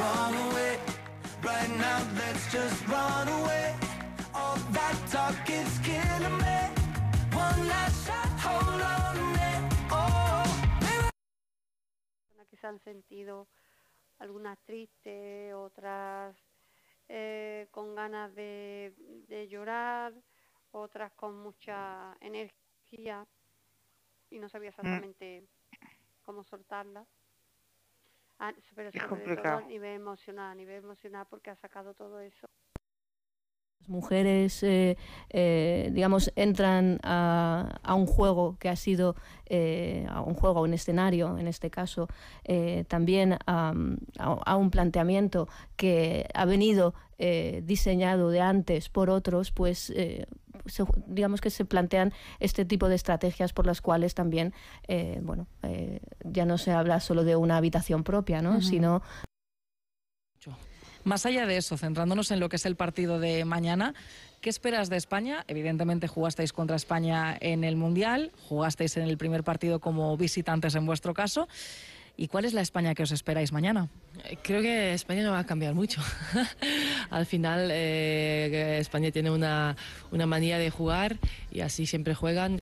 run away. Right now, let's just run away. All that talk is killing me. One last shot, hold on a minute. Oh, que se han sentido algunas tristes, otras eh, con ganas de, de llorar, otras con mucha energía y no sabía exactamente cómo soltarla. Ah, pero sobre todo complicado. a nivel emocional, a nivel emocional porque ha sacado todo eso. Las mujeres, eh, eh, digamos, entran a, a un juego que ha sido, eh, a un juego, a un escenario, en este caso, eh, también a, a- a un planteamiento que ha venido eh, diseñado de antes por otros, pues eh, se- digamos que se plantean este tipo de estrategias por las cuales también, eh, bueno, eh, ya no se habla solo de una habitación propia, ¿no? Ujú. Sino Más allá de eso, centrándonos en lo que es el partido de mañana, ¿qué esperas de España? Evidentemente jugasteis contra España en el Mundial, jugasteis en el primer partido como visitantes en vuestro caso. ¿Y cuál es la España que os esperáis mañana? Creo que España no va a cambiar mucho. Al final, eh, España tiene una, una manía de jugar y así siempre juegan.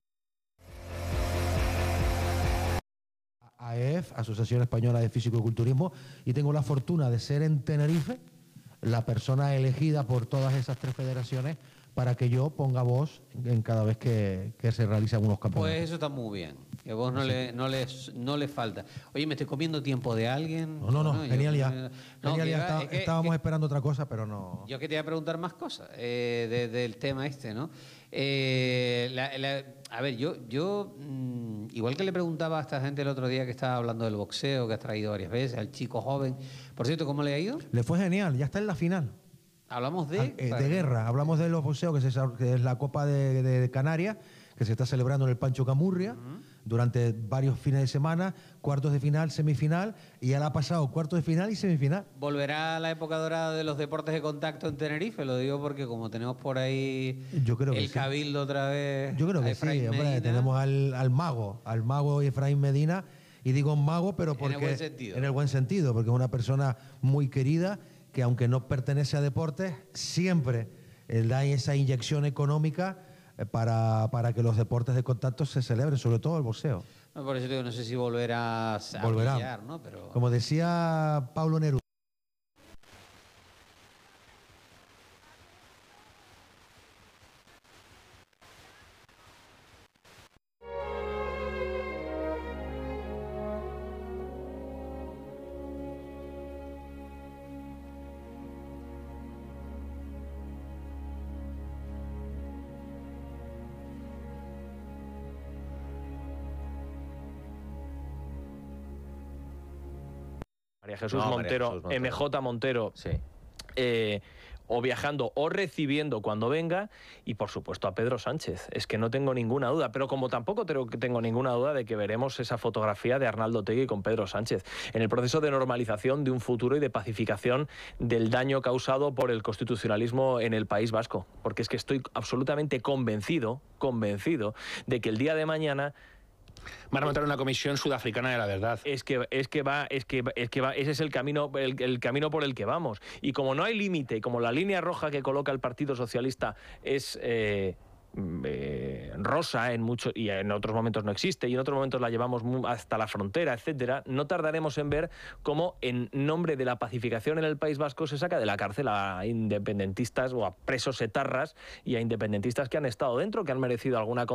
AEF, Asociación Española de Físico-Culturismo, y tengo la fortuna de ser en Tenerife la persona elegida por todas esas tres federaciones para que yo ponga voz en cada vez que, que se realizan unos campeonatos. Pues eso está muy bien. Que a vos no le, no, les, no falta. Oye, ¿me estoy comiendo tiempo de alguien? no, no, no, yo- genial ya. no, Genial ya, está- es que- estábamos que- esperando otra cosa, pero no. Yo que te iba a preguntar más cosas eh, de- del tema este, ¿no? Eh, la- la- a ver, yo, yo mm, igual que le preguntaba a esta gente el otro día que estaba hablando del boxeo, que has traído varias veces, al chico joven. Por cierto, ¿cómo le ha ido? Le fue genial, ya está en la final. Hablamos de... Eh, de guerra, hablamos de los boxeos, que, se- que es la Copa de, de Canarias, que se está celebrando en el Pancho Camurria durante varios fines de semana, cuartos de final, semifinal, y ya la ha pasado cuartos de final y semifinal. ¿Volverá a la época dorada de los deportes de contacto en Tenerife? Lo digo porque como tenemos por ahí Yo creo que el sí. cabildo otra vez... Yo creo que sí, hombre, tenemos al, al mago, al mago Efraín Medina, y digo mago, pero el porque... buen sentido. En el buen sentido, porque es una persona muy querida, que aunque no pertenece a deportes, siempre eh, da esa inyección económica para, para que los deportes de contacto se celebren, sobre todo el boxeo. No, por eso digo, no sé si volverá a Volverá. brillar, ¿no? Pero... Como decía Pablo Neruda. Jesús No, Montero, Jesús Montero. MJ Montero, eh, o viajando o recibiendo cuando venga, y por supuesto a Pedro Sánchez. Es que no tengo ninguna duda, pero como tampoco tengo, tengo ninguna duda de que veremos esa fotografía de Arnaldo Tegui con Pedro Sánchez en el proceso de normalización de un futuro y de pacificación del daño causado por el constitucionalismo en el País Vasco. Porque es que estoy absolutamente convencido, convencido de que el día de mañana Van a montar una comisión sudafricana de la verdad. es que es que va es que es que va ese es el camino el, el camino por el que vamos y como no hay límite como la línea roja que coloca el Partido Socialista es eh, mm, eh, rosa en muchos y en otros momentos no existe y en otros momentos la llevamos hasta la frontera etcétera no tardaremos en ver cómo en nombre de la pacificación en el País Vasco se saca de la cárcel a independentistas o a presos etarras y a independentistas que han estado dentro que han merecido alguna condena